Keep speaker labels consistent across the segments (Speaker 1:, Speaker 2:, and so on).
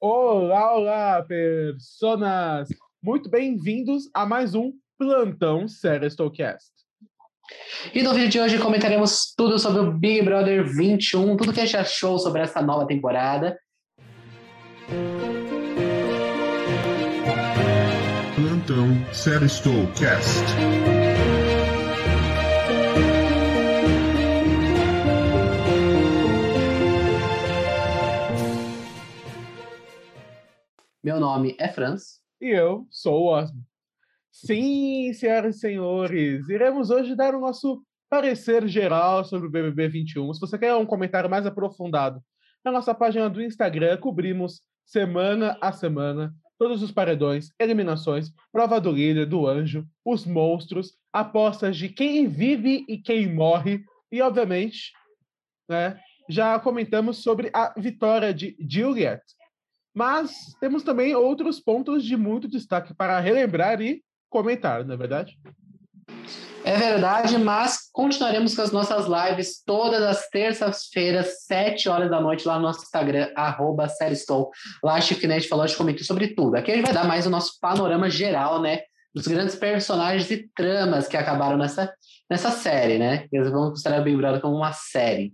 Speaker 1: Olá, olá, personas! Muito bem-vindos a mais um Plantão Serestocast.
Speaker 2: E no vídeo de hoje comentaremos tudo sobre o Big Brother 21, tudo que a gente achou sobre essa nova temporada.
Speaker 3: Plantão Serestocast.
Speaker 2: Meu nome é Franz.
Speaker 1: E eu sou o Osmo. Sim, senhoras e senhores, iremos hoje dar o nosso parecer geral sobre o BBB 21. Se você quer um comentário mais aprofundado, na nossa página do Instagram cobrimos semana a semana todos os paredões, eliminações, prova do líder, do anjo, os monstros, apostas de quem vive e quem morre e, obviamente, né, já comentamos sobre a vitória de Juliet. Mas temos também outros pontos de muito destaque para relembrar e comentar, não é verdade?
Speaker 2: É verdade, mas continuaremos com as nossas lives todas as terças-feiras, 7 horas da noite, lá no nosso Instagram, arroba Lá a Chifnet falou, a gente comentou sobre tudo. Aqui a gente vai dar mais o nosso panorama geral, né? Dos grandes personagens e tramas que acabaram nessa, nessa série, né? Eles vão considerar Big Brother como uma série.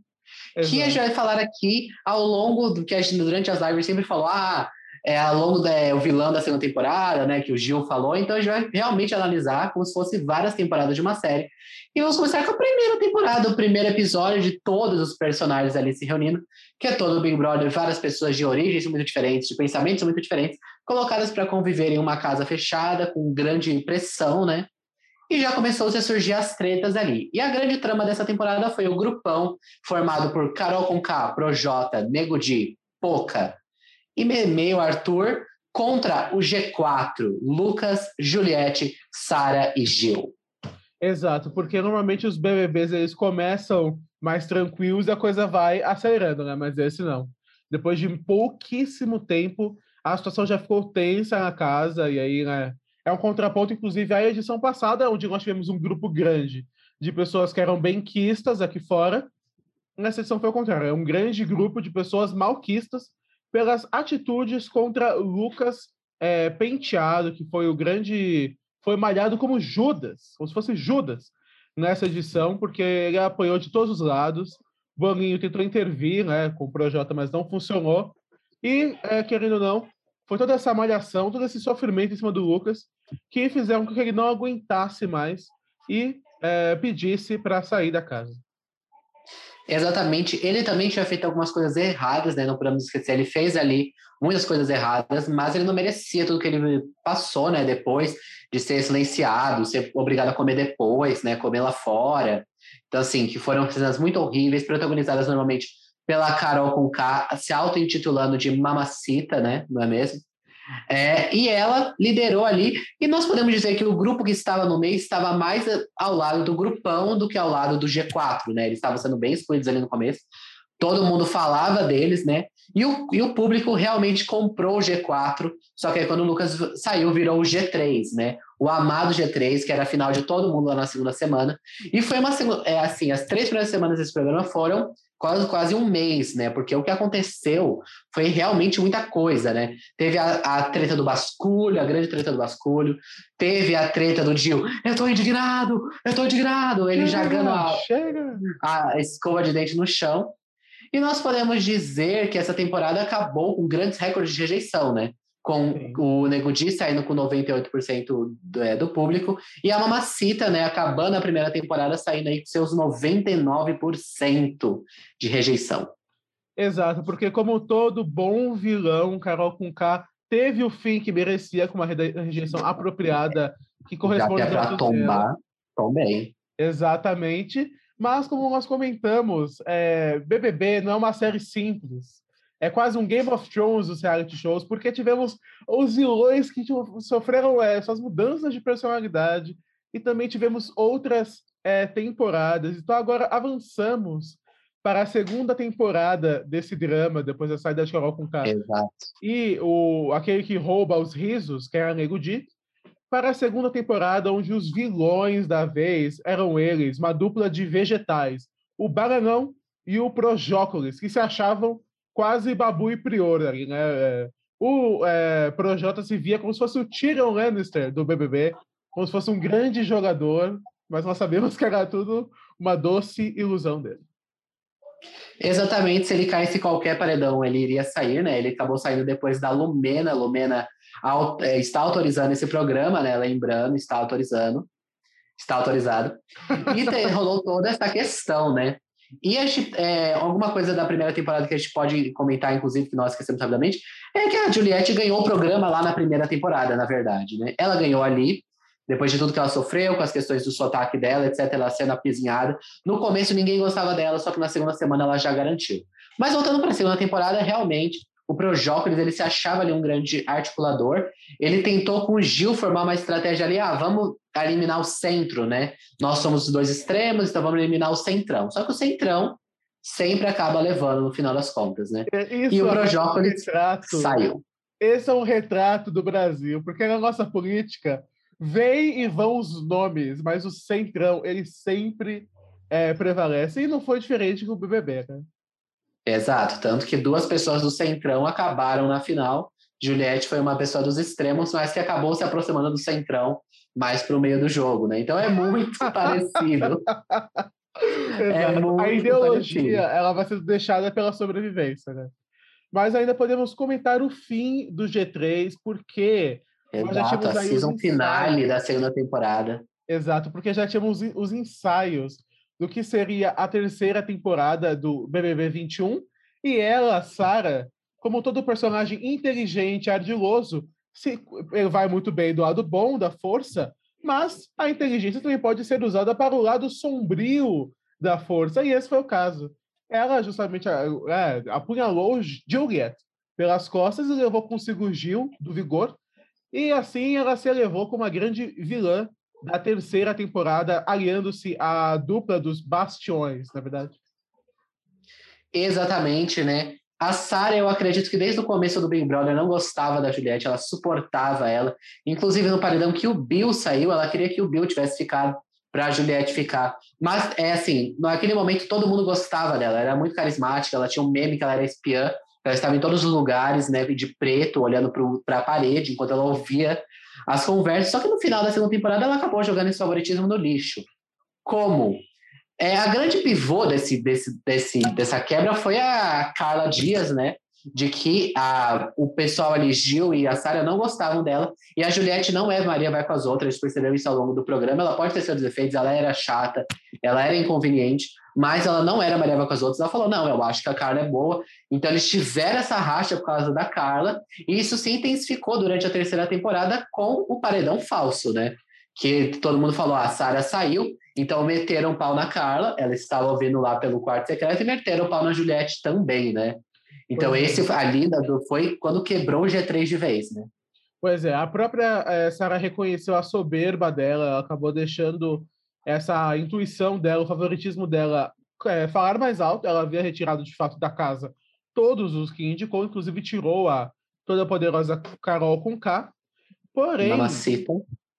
Speaker 2: Exato. Que a gente vai falar aqui ao longo do que a gente, durante as lives, sempre falou, ah, é, ao longo do é, vilão da segunda temporada, né, que o Gil falou, então a gente vai realmente analisar como se fosse várias temporadas de uma série. E vamos começar com a primeira temporada, o primeiro episódio de todos os personagens ali se reunindo, que é todo o Big Brother, várias pessoas de origens muito diferentes, de pensamentos muito diferentes, colocadas para conviver em uma casa fechada, com grande pressão, né? E já começou a surgir as tretas ali. E a grande trama dessa temporada foi o grupão formado por Carol Conká, Projota, Nego Di, Poca, e meio Arthur contra o G4, Lucas, Juliette, Sara e Gil.
Speaker 1: Exato, porque normalmente os BBBs eles começam mais tranquilos e a coisa vai acelerando, né? Mas esse não. Depois de pouquíssimo tempo, a situação já ficou tensa na casa e aí, né? É um contraponto, inclusive, à edição passada, onde nós tivemos um grupo grande de pessoas que eram benquistas aqui fora. Nessa edição foi o contrário, é um grande grupo de pessoas malquistas pelas atitudes contra Lucas é, Penteado, que foi o grande. Foi malhado como Judas, como se fosse Judas nessa edição, porque ele apoiou de todos os lados. Boninho tentou intervir né, com o Projota, mas não funcionou. E, é, querendo ou não, foi toda essa malhação, todo esse sofrimento em cima do Lucas que fizeram com que ele não aguentasse mais e é, pedisse para sair da casa.
Speaker 2: Exatamente. Ele também tinha feito algumas coisas erradas, né? Não podemos esquecer. Ele fez ali muitas coisas erradas, mas ele não merecia tudo que ele passou, né? Depois de ser silenciado, ser obrigado a comer depois, né? Comer lá fora. Então, assim, que foram cenas muito horríveis, protagonizadas normalmente pela Carol com K, se auto-intitulando de Mamacita, né? Não é mesmo? É, e ela liderou ali, e nós podemos dizer que o grupo que estava no meio estava mais ao lado do grupão do que ao lado do G4, né? Eles estavam sendo bem excluídos ali no começo. Todo mundo falava deles, né? E o, e o público realmente comprou o G4, só que aí quando o Lucas saiu, virou o G3, né? O amado G3, que era a final de todo mundo lá na segunda semana. E foi uma segunda. É assim, as três primeiras semanas desse programa foram quase, quase um mês, né? Porque o que aconteceu foi realmente muita coisa, né? Teve a, a treta do basculho, a grande treta do basculho, teve a treta do Gil, eu tô indignado, eu tô indignado, ele jogando a, a escova de dente no chão. E nós podemos dizer que essa temporada acabou com grandes recordes de rejeição, né? Com Sim. o Nego Di saindo com 98% do, é, do público, e a Mamacita, né, acabando a primeira temporada, saindo aí com seus 99% de rejeição.
Speaker 1: Exato, porque como todo bom vilão, Carol com K teve o fim que merecia com uma rejeição apropriada que corresponde
Speaker 2: Já que é pra tombar, também.
Speaker 1: Exatamente. Mas como nós comentamos, é, BBB não é uma série simples é quase um Game of Thrones dos reality shows, porque tivemos os vilões que sofreram é, essas mudanças de personalidade e também tivemos outras é, temporadas. Então agora avançamos para a segunda temporada desse drama, depois da saída de Carol com K.
Speaker 2: Exato.
Speaker 1: E o, aquele que rouba os risos, que era Nego Di, para a segunda temporada, onde os vilões da vez eram eles, uma dupla de vegetais, o Baranão e o Projócolis, que se achavam quase Babu e Prior ali, né? É, o é, Projota se via como se fosse o Tyrion Lannister do BBB, como se fosse um grande jogador, mas nós sabemos que era tudo uma doce ilusão dele.
Speaker 2: Exatamente, se ele caísse qualquer paredão, ele iria sair, né? Ele acabou saindo depois da Lumena. Lumena é, está autorizando esse programa, né? Lembrando, está autorizando. Está autorizado. E rolou toda essa questão, né? E a gente, é, alguma coisa da primeira temporada que a gente pode comentar, inclusive, que nós esquecemos rapidamente, é que a Juliette ganhou o programa lá na primeira temporada, na verdade, né? Ela ganhou ali, depois de tudo que ela sofreu, com as questões do sotaque dela, etc., ela sendo apizinhada. No começo ninguém gostava dela, só que na segunda semana ela já garantiu. Mas voltando para a segunda temporada, realmente, o Projócolis, ele se achava ali um grande articulador. Ele tentou com o Gil formar uma estratégia ali, ah, vamos eliminar o centro, né? Nós somos os dois extremos, então vamos eliminar o centrão. Só que o centrão sempre acaba levando no final das contas, né?
Speaker 1: É, isso
Speaker 2: e o
Speaker 1: é um
Speaker 2: saiu.
Speaker 1: Esse é um retrato do Brasil, porque na nossa política vem e vão os nomes, mas o centrão, ele sempre é, prevalece. E não foi diferente com o BBB, né?
Speaker 2: Exato, tanto que duas pessoas do centrão acabaram na final. Juliette foi uma pessoa dos extremos, mas que acabou se aproximando do centrão mais para o meio do jogo, né? Então é muito parecido. É muito
Speaker 1: a ideologia
Speaker 2: parecido.
Speaker 1: ela vai ser deixada pela sobrevivência, né? Mas ainda podemos comentar o fim do G3, porque
Speaker 2: Exato, a season finale da segunda temporada.
Speaker 1: Exato, porque já tínhamos os- os ensaios do que seria a terceira temporada do BBB 21, e ela, Sara, como todo personagem inteligente, ardiloso, se, ele vai muito bem do lado bom da força, mas a inteligência também pode ser usada para o lado sombrio da força, e esse foi o caso. Ela justamente é, apunhalou Juliet pelas costas e levou consigo Gil, do Vigor, e assim ela se elevou como a grande vilã da terceira temporada, aliando-se à dupla dos Bastiões, na verdade.
Speaker 2: Exatamente, né? A Sarah, eu acredito que desde o começo do Big Brother não gostava da Juliette, ela suportava ela. Inclusive no paredão que o Bill saiu, ela queria que o Bill tivesse ficado para a Juliette ficar. Mas é assim, naquele momento todo mundo gostava dela, ela era muito carismática, ela tinha um meme que ela era espiã, ela estava em todos os lugares, né, de preto, olhando para a parede enquanto ela ouvia as conversas. Só que no final da segunda temporada ela acabou jogando esse favoritismo no lixo. Como? É, a grande pivô desse, desse, desse, dessa quebra foi a Carla Dias, né? De que a, o pessoal ali, Gil e a Sara, não gostavam dela. E a Juliette não é Maria vai com as outras, percebeu isso ao longo do programa. Ela pode ter seus defeitos, ela era chata, ela era inconveniente, mas ela não era Maria vai com as outras. Ela falou: não, eu acho que a Carla é boa. Então eles tiveram essa racha por causa da Carla, e isso se intensificou durante a terceira temporada com o paredão falso, né? Que todo mundo falou: ah, a Sara saiu, então meteram o pau na Carla, ela estava vindo lá pelo quarto secreto e meteram o pau na Juliette também, né? Então
Speaker 1: Pois é.
Speaker 2: esse ali da- do- foi quando quebrou o G3 de vez, né?
Speaker 1: Pois é, a própria Sarah reconheceu a soberba dela, ela acabou deixando essa intuição dela, o favoritismo dela eh, falar mais alto. Ela havia retirado de fato da casa todos os que indicou, inclusive tirou a toda poderosa Carol com K. Porém,
Speaker 2: Mamacita.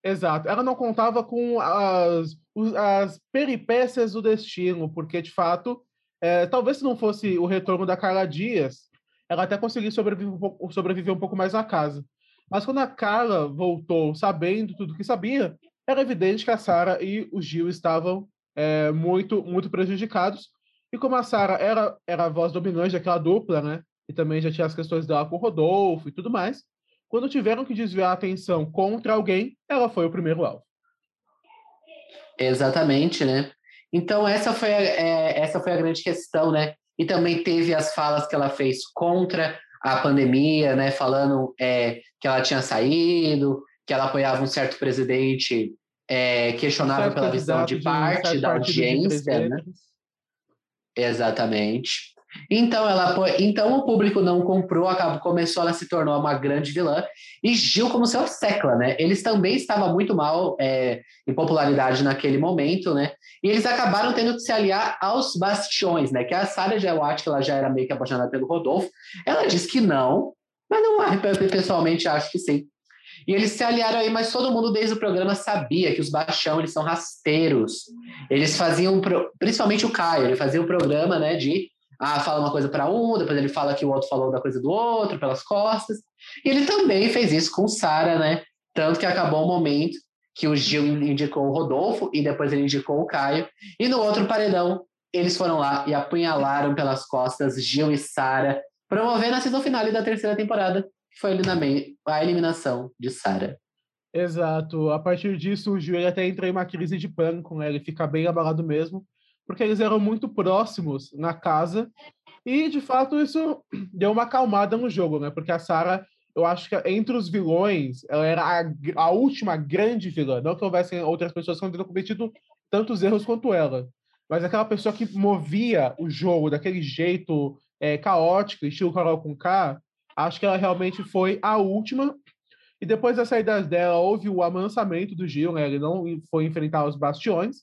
Speaker 1: Exato. Ela não contava com as, as peripécias do destino, porque, de fato, eh, talvez se não fosse o retorno da Carla Dias, ela até conseguiria sobreviver um pouco, sobreviver um pouco mais na casa. Mas quando a Carla voltou sabendo tudo que sabia, era evidente que a Sara e o Gil estavam eh, muito, muito prejudicados. E como a Sara era, era a voz dominante daquela dupla, né? E também já tinha as questões dela com o Rodolfo e tudo mais, quando tiveram que desviar a atenção contra alguém, ela foi o primeiro alvo.
Speaker 2: Exatamente, né? Então essa foi a, é, essa foi a grande questão, né? E também teve as falas que ela fez contra a pandemia, né? Falando é, que ela tinha saído, que ela apoiava um certo presidente é, questionável pela visão de parte
Speaker 1: certo
Speaker 2: da
Speaker 1: partido de
Speaker 2: audiência, né? Exatamente. Então ela então o público não comprou, acabou, começou, ela se tornou uma grande vilã. E Gil como seu Secla, né? Eles também estavam muito mal é, em popularidade naquele momento, né? E eles acabaram tendo que se aliar aos bastiões, né? Que a Sarah acho que ela já era meio que apaixonada pelo Rodolfo. Ela disse que não, mas não eu pessoalmente acho que sim. E eles se aliaram aí, mas todo mundo desde o programa sabia que os baixão, eles são rasteiros. Eles faziam, principalmente o Caio, ele fazia o programa, né, de ah, fala uma coisa para um, depois ele fala que o outro falou da coisa do outro, pelas costas. E ele também fez isso com Sara, né? Tanto que acabou o momento que o Gil indicou o Rodolfo e depois ele indicou o Caio. E no outro paredão, eles foram lá e apunhalaram pelas costas Gil e Sara, promovendo a season finale da terceira temporada, que foi a eliminação de Sara.
Speaker 1: Exato. A partir disso, o Gil até entrou em uma crise de pânico, né? Ele fica bem abalado mesmo porque eles eram muito próximos na casa. E, de fato, isso deu uma acalmada no jogo, né? Porque a Sarah, eu acho que entre os vilões, ela era a, a última grande vilã. Não que houvessem outras pessoas que não cometido tantos erros quanto ela. Mas aquela pessoa que movia o jogo daquele jeito é, caótico, estilo Carol com K, acho que ela realmente foi a última. E depois das saídas dela, houve o amansamento do Gil, né? Ele não foi enfrentar os bastiões.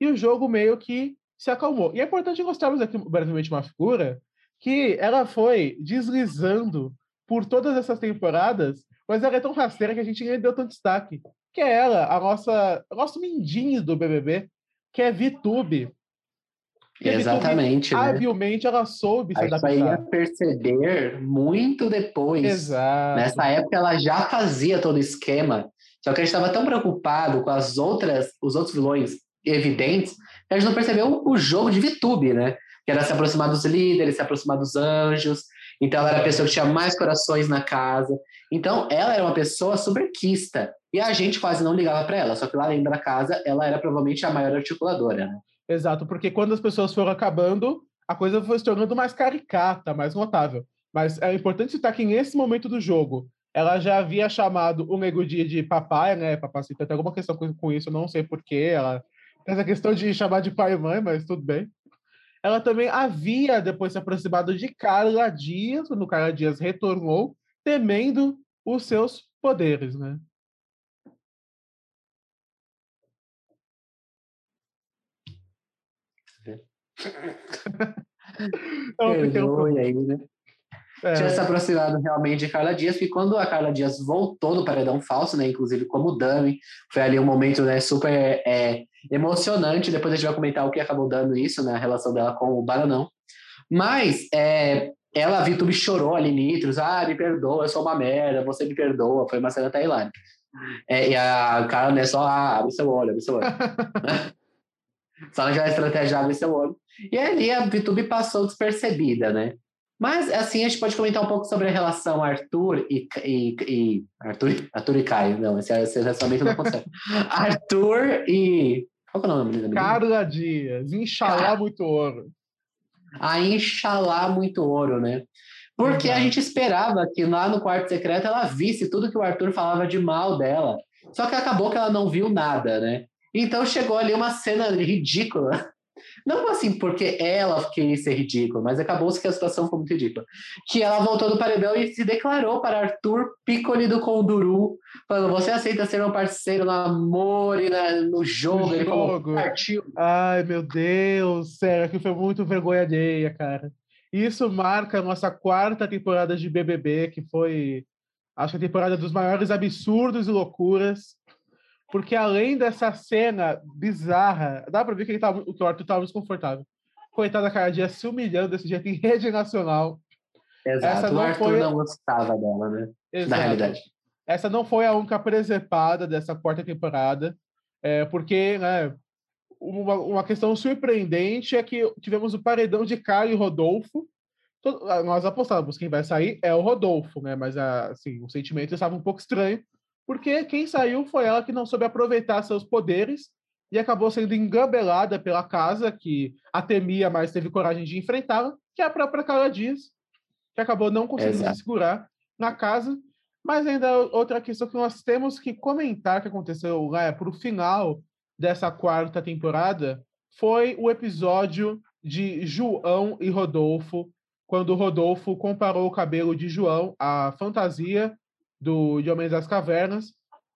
Speaker 1: E o jogo meio que se acalmou. E é importante mostrarmos aqui brevemente uma figura que ela foi deslizando por todas essas temporadas, mas ela é tão rasteira que a gente nem deu tanto destaque. Que é ela, a nossa, o nosso mindinho do BBB, que é VTube.
Speaker 2: Que Exatamente.
Speaker 1: Né? Habilmente ela soube
Speaker 2: se adaptar. ia perceber muito depois.
Speaker 1: Exato.
Speaker 2: Nessa época ela já fazia todo o esquema. Só que a gente estava tão preocupado com as outras, os outros vilões evidentes a gente não percebeu o jogo de VTube, né? Que era se aproximar dos líderes, se aproximar dos anjos. Então, ela era a pessoa que tinha mais corações na casa. Então, ela era uma pessoa superquista. E a gente quase não ligava para ela. Só que lá dentro da casa, ela era provavelmente a maior articuladora, né?
Speaker 1: Exato, porque quando as pessoas foram acabando, a coisa foi se tornando mais caricata, mais notável. Mas é importante citar que nesse momento do jogo, ela já havia chamado o Nego de papai, né? Papacito, tem alguma questão com isso, eu não sei porquê. Ela essa questão de chamar de pai e mãe, mas tudo bem. Ela também havia depois se aproximado de Carla Dias, quando Carla Dias retornou, temendo os seus poderes, né?
Speaker 2: Perdoe aí, né? É. Tinha se aproximado realmente de Carla Dias, porque quando a Carla Dias voltou do paredão falso, né, inclusive como Dami, foi ali um momento né, super é, emocionante. Depois a gente vai comentar o que acabou dando isso, né, a relação dela com o Baranão. Mas é, ela, a Vitube, chorou ali, Nitros, ah, me perdoa, eu sou uma merda, você me perdoa. Foi uma cena hilária. É, e a Carla, né, só, ah, abre seu olho, abre seu olho. só naquela estratégia, abre seu olho. E ali a Vitube passou despercebida, né? Mas, assim, a gente pode comentar um pouco sobre a relação Arthur e, e, e Arthur, Arthur e Caio. Não, esse, esse relacionamento não consegue. Arthur e... Qual é o nome da
Speaker 1: Carla Dias. Inxalá muito ouro.
Speaker 2: A Inxalá muito ouro, né? Porque uhum. a gente esperava que lá no quarto secreto ela visse tudo que o Arthur falava de mal dela. Só que acabou que ela não viu nada, né? Então chegou ali uma cena ridícula não assim porque ela queria ser ridícula, mas acabou-se que a situação foi muito ridícula. Que ela voltou do paredão e se declarou para Arthur Piccoli do Conduru, falando: Você aceita ser meu parceiro no amor e na, no jogo? No
Speaker 1: Ele jogo. falou: Partiu. Ai, meu Deus, sério, que foi muito vergonha alheia, cara. Isso marca a nossa quarta temporada de BBB, que foi, acho, a temporada dos maiores absurdos e loucuras porque além dessa cena bizarra, dá pra ver que, ele tava, que o Arthur tava desconfortável. Coitada cara dia se humilhando desse jeito em rede nacional.
Speaker 2: Exato, Essa não o Arthur foi... não gostava dela, né? Exato. Na realidade.
Speaker 1: Essa não foi a única presepada dessa quarta temporada, é, porque né, uma, uma questão surpreendente é que tivemos o paredão de Caio e Rodolfo. Nós apostávamos quem vai sair é o Rodolfo, né? Mas assim, o sentimento estava um pouco estranho, porque quem saiu foi ela que não soube aproveitar seus poderes e acabou sendo engambelada pela casa, que a temia, mas teve coragem de enfrentá-la, que é a própria Carla Dias, que acabou não conseguindo Exato. se segurar na casa. Mas ainda outra questão que nós temos que comentar que aconteceu né, para o final dessa quarta temporada foi o episódio de João e Rodolfo, quando Rodolfo comparou o cabelo de João à fantasia do de Homens das Cavernas.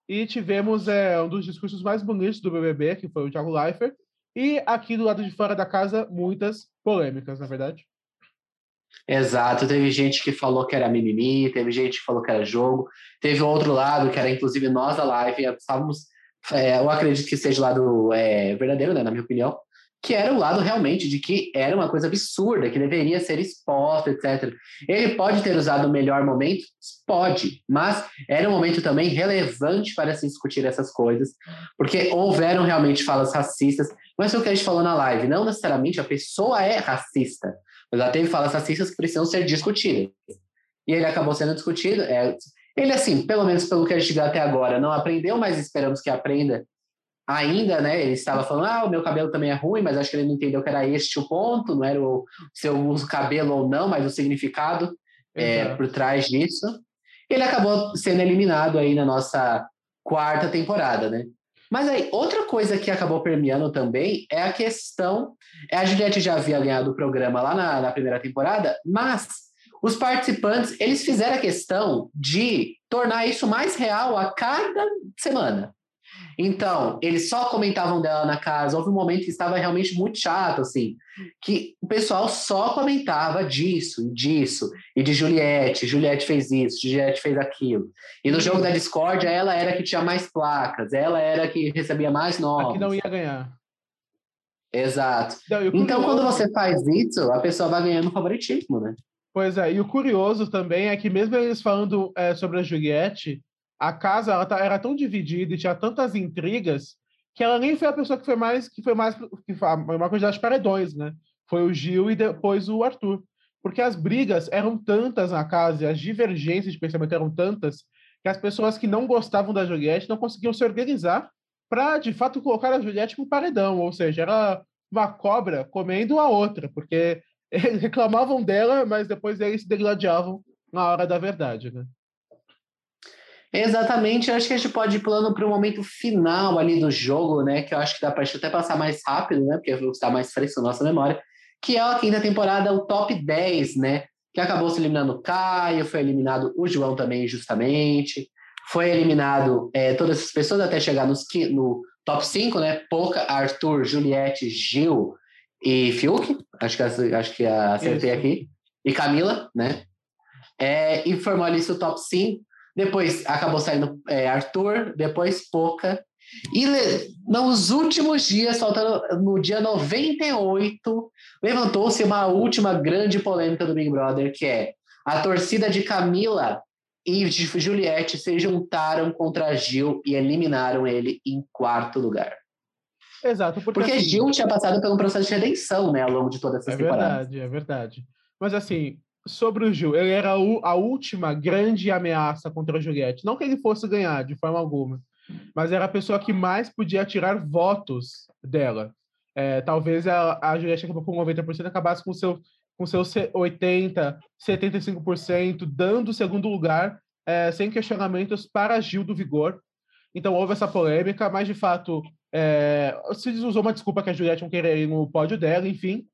Speaker 1: E tivemos é, um dos discursos mais bonitos do BBB, que foi o Thiago Leifert. E aqui do lado de fora da casa, muitas polêmicas, na verdade.
Speaker 2: Exato, teve gente que falou que era mimimi, teve gente que falou que era jogo, teve outro lado que era inclusive nós da live, estávamos, é, eu acredito que seja o lado é, verdadeiro, né, na minha opinião, que era o lado realmente de que era uma coisa absurda, que deveria ser exposta, etc. Ele pode ter usado o melhor momento? Pode, mas era um momento também relevante para se discutir essas coisas, porque houveram realmente falas racistas, mas foi o que a gente falou na live, não necessariamente a pessoa é racista, mas ela teve falas racistas que precisam ser discutidas. E ele acabou sendo discutido. É, ele, assim, pelo menos pelo que a gente viu até agora, não aprendeu, mas esperamos que aprenda ainda, né? Ele estava falando, ah, o meu cabelo também é ruim, mas acho que ele não entendeu que era este o ponto, não era o se eu uso cabelo ou não, mas o significado é, por trás disso. Ele acabou sendo eliminado aí na nossa quarta temporada, né? Mas aí, outra coisa que acabou permeando também é a questão. É, a Juliette já havia ganhado o programa lá na, na primeira temporada, mas os participantes eles fizeram a questão de tornar isso mais real a cada semana. Então, eles só comentavam dela na casa. Houve um momento que estava realmente muito chato, assim, que o pessoal só comentava disso, disso, e de Juliette. Juliette fez isso, Juliette fez aquilo. E no jogo da Discord, ela era que tinha mais placas, ela era que recebia mais nomes.
Speaker 1: que não ia ganhar.
Speaker 2: Exato. Não, então, quando você faz isso, a pessoa vai ganhando favoritismo, né?
Speaker 1: Pois é, e o curioso também é que mesmo eles falando é, sobre a Juliette, a casa ela tá, era tão dividida e tinha tantas intrigas que ela nem foi a pessoa que foi mais que foi mais que foi uma quantidade de paredões, né? Foi o Gil e depois o Arthur, porque as brigas eram tantas na casa e as divergências de pensamento eram tantas que as pessoas que não gostavam da Juliette não conseguiam se organizar para de fato colocar a Juliette no paredão, ou seja, era uma cobra comendo a outra, porque eles reclamavam dela, mas depois eles se degladiavam na hora da verdade, né?
Speaker 2: Exatamente, eu acho que a gente pode ir plano para o momento final ali do jogo, né? Que eu acho que dá para até passar mais rápido, né? Porque está mais fresco na nossa memória, que é a quinta temporada, o top 10, né? Que acabou se eliminando o Caio, foi eliminado o João também, justamente. Foi eliminado é, todas essas pessoas até chegar nos, no top 5, né? Poca, Arthur, Juliette, Gil e Fiuk. Acho que, acho que acertei Isso. aqui. E Camila, né? É, e formou ali o top 5 depois acabou saindo é, Arthur, depois Poca. E nos últimos dias, faltando no dia 98, levantou-se uma última grande polêmica do Big Brother, que é a torcida de Camila e de Juliette se juntaram contra Gil e eliminaram ele em quarto lugar.
Speaker 1: Exato.
Speaker 2: Porque, porque assim, Gil tinha passado pelo processo de redenção, né, ao longo de todas essas
Speaker 1: é
Speaker 2: temporadas.
Speaker 1: É verdade, é verdade. Mas assim, sobre o Gil, ele era a última grande ameaça contra a Juliette. Não que ele fosse ganhar de forma alguma, mas era a pessoa que mais podia tirar votos dela. É, talvez a, a Juliette acabou com 90% acabasse com seu com seus 80, 75%, dando o segundo lugar é, sem questionamentos para Gil do Vigor. Então houve essa polêmica, mas de fato é, se usou uma desculpa que a Juliette não queria ir no pódio dela, enfim.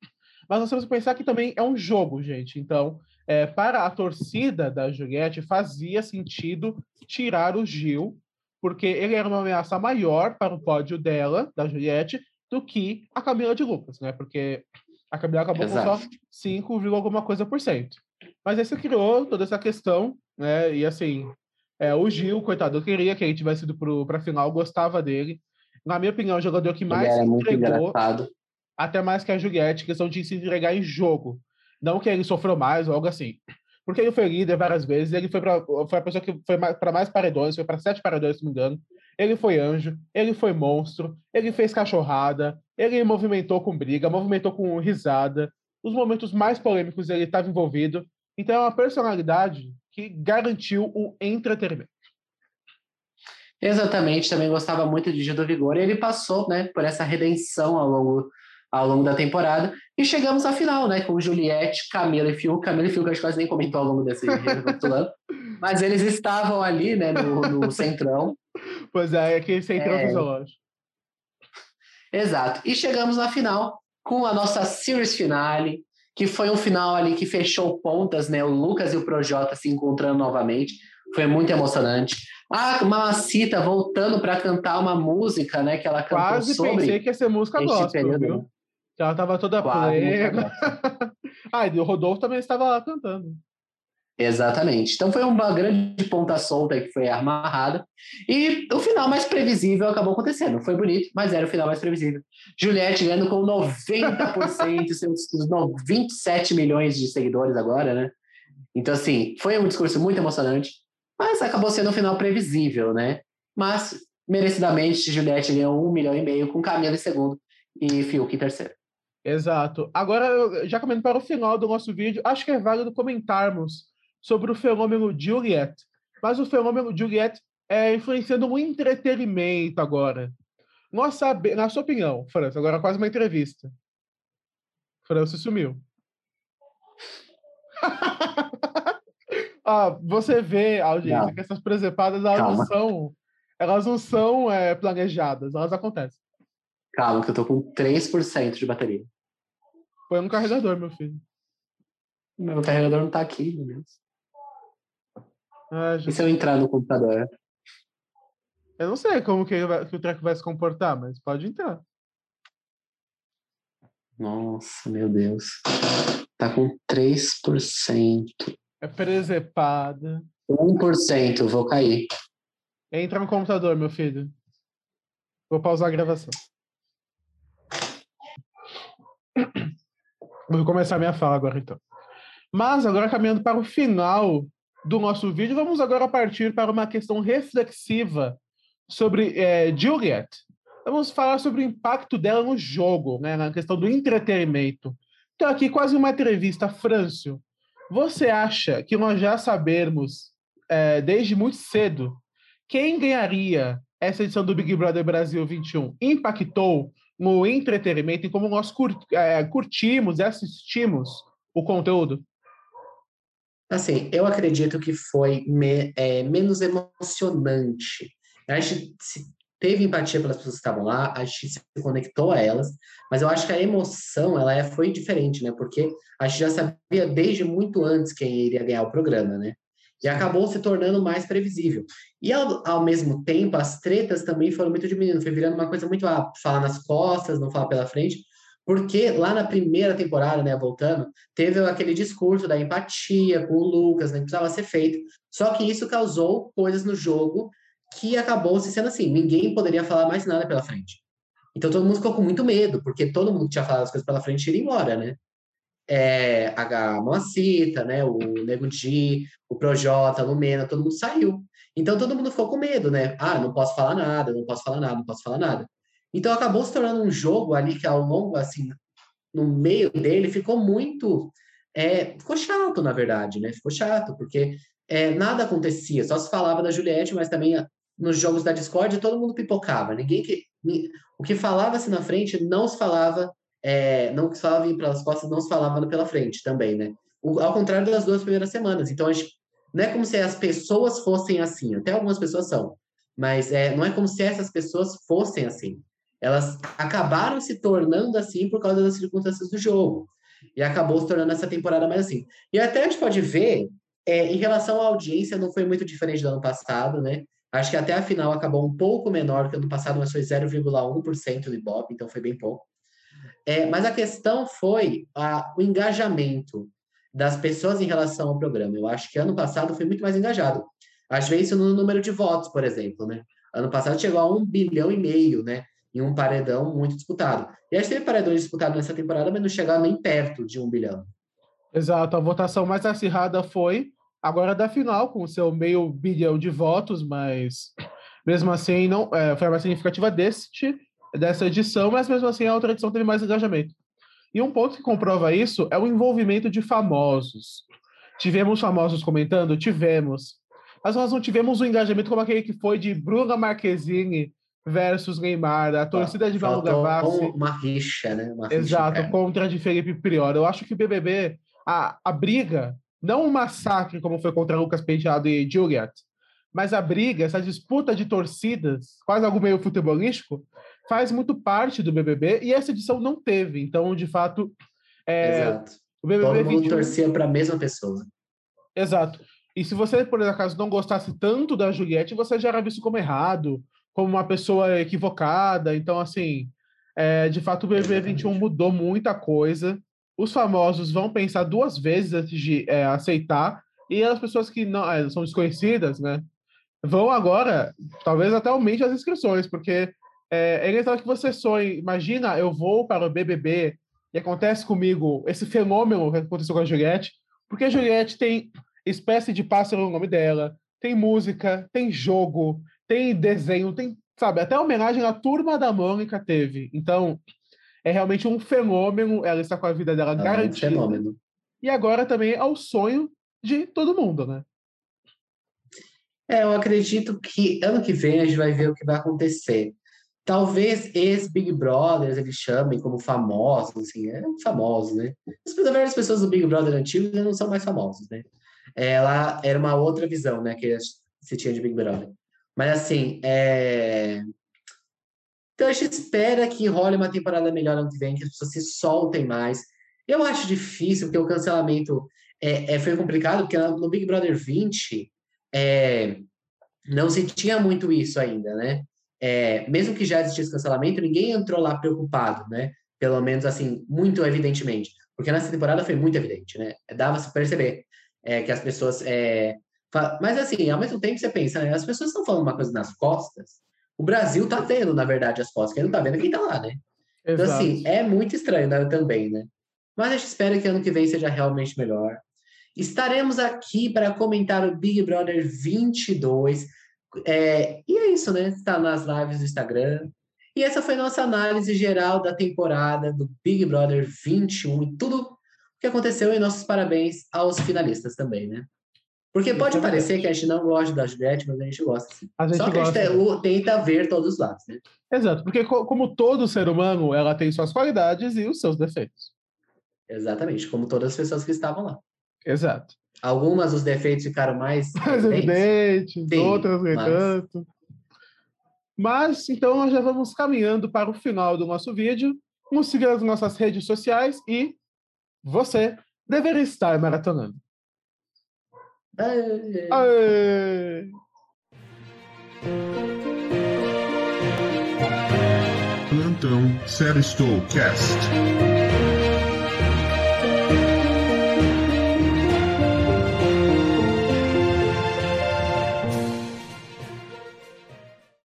Speaker 1: Mas nós temos que pensar que também é um jogo, gente. Então, é, para a torcida da Juliette, fazia sentido tirar o Gil, porque ele era uma ameaça maior para o pódio dela, da Juliette, do que a Camila de Lucas, né? Porque a Camila acabou Exato. com só 5, alguma coisa por cento. Mas esse criou toda essa questão, né? E assim, é, o Gil, coitado, eu queria que ele tivesse ido para a final, gostava dele. Na minha opinião, o jogador que mais
Speaker 2: ele entregou. Muito
Speaker 1: até mais que a Juliette, questão de se entregar em jogo. Não que ele sofreu mais ou algo assim. Porque ele foi líder várias vezes, ele foi, pra, foi a pessoa que foi para mais paredões, foi para sete paredões, se não me engano. Ele foi anjo, ele foi monstro, ele fez cachorrada, ele movimentou com briga, movimentou com risada. Os momentos mais polêmicos ele estava envolvido. Então é uma personalidade que garantiu o entretenimento.
Speaker 2: Exatamente, também gostava muito de Gil do Vigor ele passou né, por essa redenção ao longo ao longo da temporada. E chegamos à final, né? Com Juliette, Camila e Fiuk. Camila e Fiuk a gente quase nem comentou ao longo desse recapitulando. Mas eles estavam ali, né? No, no centrão.
Speaker 1: Pois é, aquele centrão é... fisiológico.
Speaker 2: Exato. E chegamos na final com a nossa series finale, que foi um final ali que fechou pontas, né? O Lucas e o Projota se encontrando novamente. Foi muito emocionante. A Mamacita voltando para cantar uma música, né? Que ela cantou
Speaker 1: Quase
Speaker 2: sobre.
Speaker 1: pensei que ia ser música gospel, período, viu? Ela estava toda plena. ah, e o Rodolfo também estava lá cantando.
Speaker 2: Exatamente. Então foi uma grande ponta solta que foi amarrada. E o final mais previsível acabou acontecendo. Foi bonito, mas era o final mais previsível. Juliette ganhando com 90%, seus 27 milhões de seguidores agora, né? Então, assim, foi um discurso muito emocionante, mas acabou sendo um final previsível, né? Mas, merecidamente, Juliette ganhou um milhão e meio com Camila em segundo e Fiuk em terceiro.
Speaker 1: Exato. Agora, já caminhando para o final do nosso vídeo, acho que é válido comentarmos sobre o fenômeno Juliette. Mas o fenômeno Juliette é influenciando no entretenimento agora. Nós sabe... Na sua opinião, França, agora quase uma entrevista. França sumiu. ah, você vê, audiência, não. que essas presepadas elas não são, elas não são é, planejadas, elas acontecem.
Speaker 2: Calma, que eu tô com 3% de bateria.
Speaker 1: Põe no carregador, meu filho.
Speaker 2: Meu carregador não tá aqui, meu Deus. Ah, já... E se eu entrar no computador?
Speaker 1: Eu não sei como que, vai, que o treco vai se comportar, mas pode entrar.
Speaker 2: Nossa, meu Deus. Tá com 3%.
Speaker 1: É presepada.
Speaker 2: 1%, vou cair.
Speaker 1: Entra no computador, meu filho. Vou pausar a gravação. Vou começar minha fala agora, então. Mas, agora caminhando para o final do nosso vídeo, vamos agora partir para uma questão reflexiva sobre é, Juliet. Vamos falar sobre o impacto dela no jogo, né, na questão do entretenimento. Então, aqui quase uma entrevista. Frâncio, você acha que nós já sabemos, é, desde muito cedo, quem ganharia essa edição do Big Brother Brasil 21? Impactou no entretenimento e como nós é, curtimos e assistimos o conteúdo?
Speaker 2: Assim, eu acredito que foi me, é, menos emocionante. A gente teve empatia pelas pessoas que estavam lá, a gente se conectou a elas, mas eu acho que a emoção ela é, foi diferente, né? Porque a gente já sabia desde muito antes quem iria ganhar o programa, né? E acabou se tornando mais previsível. E ao, ao mesmo tempo, as tretas também foram muito diminuindo, foi virando uma coisa muito ah, falar nas costas, não falar pela frente, porque lá na primeira temporada, né, voltando, teve aquele discurso da empatia com o Lucas, né, que precisava ser feito. Só que isso causou coisas no jogo que acabou se sendo assim, ninguém poderia falar mais nada pela frente. Então todo mundo ficou com muito medo, porque todo mundo que tinha falado as coisas pela frente iria embora, né? É, a Moacita, né, o Nego Di, o Projota, a Lumena, todo mundo saiu. Então todo mundo ficou com medo, né? Ah, não posso falar nada, não posso falar nada, não posso falar nada. Então acabou se tornando um jogo ali que ao longo, assim, no meio dele, ficou muito. É, ficou chato, na verdade, né? Ficou chato, porque é, nada acontecia, só se falava da Juliette, mas também nos jogos da Discord todo mundo pipocava. Ninguém que. O que falava-se na frente não se falava, é, não se falava pelas costas, não se falava pela frente também, né? O, ao contrário das duas primeiras semanas. Então, a gente, não é como se as pessoas fossem assim, até algumas pessoas são, mas é, não é como se essas pessoas fossem assim elas acabaram se tornando assim por causa das circunstâncias do jogo. E acabou se tornando essa temporada mais assim. E até a gente pode ver, é, em relação à audiência, não foi muito diferente do ano passado, né? Acho que até a final acabou um pouco menor que ano passado, mas foi 0,1% do Ibope, então foi bem pouco. É, mas a questão foi a, o engajamento das pessoas em relação ao programa. Eu acho que ano passado foi muito mais engajado. Às vezes no número de votos, por exemplo, né? Ano passado chegou a um bilhão e meio, né? em um paredão muito disputado. E a gente teve paredões disputados nessa temporada, mas não chegaram nem perto de um bilhão.
Speaker 1: Exato, a votação mais acirrada foi agora da final, com seu meio bilhão de votos, mas mesmo assim não é, foi a mais significativa deste, dessa edição, mas mesmo assim a outra edição teve mais engajamento. E um ponto que comprova isso é o envolvimento de famosos. Tivemos famosos comentando? Tivemos. Mas nós não tivemos um engajamento como aquele que foi de Bruna Marquezine versus Neymar, a torcida de Manu Gavassi.
Speaker 2: Uma rixa, né? Uma
Speaker 1: exato, rixa, contra a de Felipe Prior. Eu acho que o BBB, a, a briga, não um massacre como foi contra Lucas Penteado e Juliet, mas a briga, essa disputa de torcidas, quase algo meio futebolístico, faz muito parte do BBB e essa edição não teve. Então, de fato,
Speaker 2: é, Exato. o BBB Todo 21... mundo torcia para a mesma pessoa.
Speaker 1: Exato. E se você, por acaso, não gostasse tanto da Juliette, você já era visto como errado, como uma pessoa equivocada. Então, assim, é, de fato, o BBB 21 mudou muita coisa. Os famosos vão pensar duas vezes antes de é, aceitar E as pessoas que não eh, são desconhecidas, né? Vão agora, talvez até aumente as inscrições, porque é, é inevitável que você sonhe. Imagina, eu vou para o BBB e acontece comigo esse fenômeno que aconteceu com a Juliette, porque a Juliette tem espécie de pássaro no nome dela, tem música, tem jogo, tem desenho, tem, sabe, até homenagem à turma da Mônica teve. Então, é realmente um fenômeno, ela está com a vida dela
Speaker 2: É um
Speaker 1: garantida.
Speaker 2: fenômeno.
Speaker 1: E agora também é o sonho de todo mundo, né?
Speaker 2: É, eu acredito que ano que vem a gente vai ver o que vai acontecer. Talvez ex-Big Brothers eles chamem como famosos, assim, é famosos, né? As várias pessoas do Big Brother antigo não são mais famosos, né? Ela era uma outra visão, né, que se tinha de Big Brother. Mas assim, é... então a gente espera que role uma temporada melhor ano que vem, que as pessoas se soltem mais. Eu acho difícil, porque o cancelamento é, é, foi complicado, porque no Big Brother 20 é, não se tinha muito isso ainda, né? É, mesmo que já existisse cancelamento, ninguém entrou lá preocupado, né? Pelo menos assim, muito evidentemente. Porque nessa temporada foi muito evidente, né? Dava-se perceber é, que as pessoas. é, Mas assim, ao mesmo tempo você pensa, né? As pessoas estão falando uma coisa nas costas. O Brasil tá vendo, na verdade, as costas. Quem não tá vendo quem tá lá, né? Então,
Speaker 1: Exato.
Speaker 2: assim, é muito estranho né, também, né? Mas a gente espera que ano que vem seja realmente melhor. Estaremos aqui para comentar o Big Brother 22. É, e é isso, né? Está nas lives do Instagram. E essa foi nossa análise geral da temporada do Big Brother 21 e tudo o que aconteceu. E nossos parabéns aos finalistas também, né? Porque pode
Speaker 1: Exatamente.
Speaker 2: parecer que a gente não gosta da Juliette, mas a gente gosta. sim.
Speaker 1: A gente
Speaker 2: Só que a
Speaker 1: gosta.
Speaker 2: gente te- tenta ver todos os lados, né?
Speaker 1: Exato, porque co- como todo ser humano, ela tem suas qualidades e os seus defeitos.
Speaker 2: Exatamente, como todas as pessoas que estavam lá.
Speaker 1: Exato.
Speaker 2: Algumas os defeitos ficaram mais
Speaker 1: Mais
Speaker 2: evidentes.
Speaker 1: evidentes,
Speaker 2: Sim,
Speaker 1: outras nem
Speaker 2: mas-
Speaker 1: tanto. Mas, então, nós já vamos caminhando para o final do nosso vídeo. Nos siga nas nossas redes sociais e você deveria estar maratonando.
Speaker 2: É,
Speaker 1: Aê!
Speaker 3: Plantão Série Cast.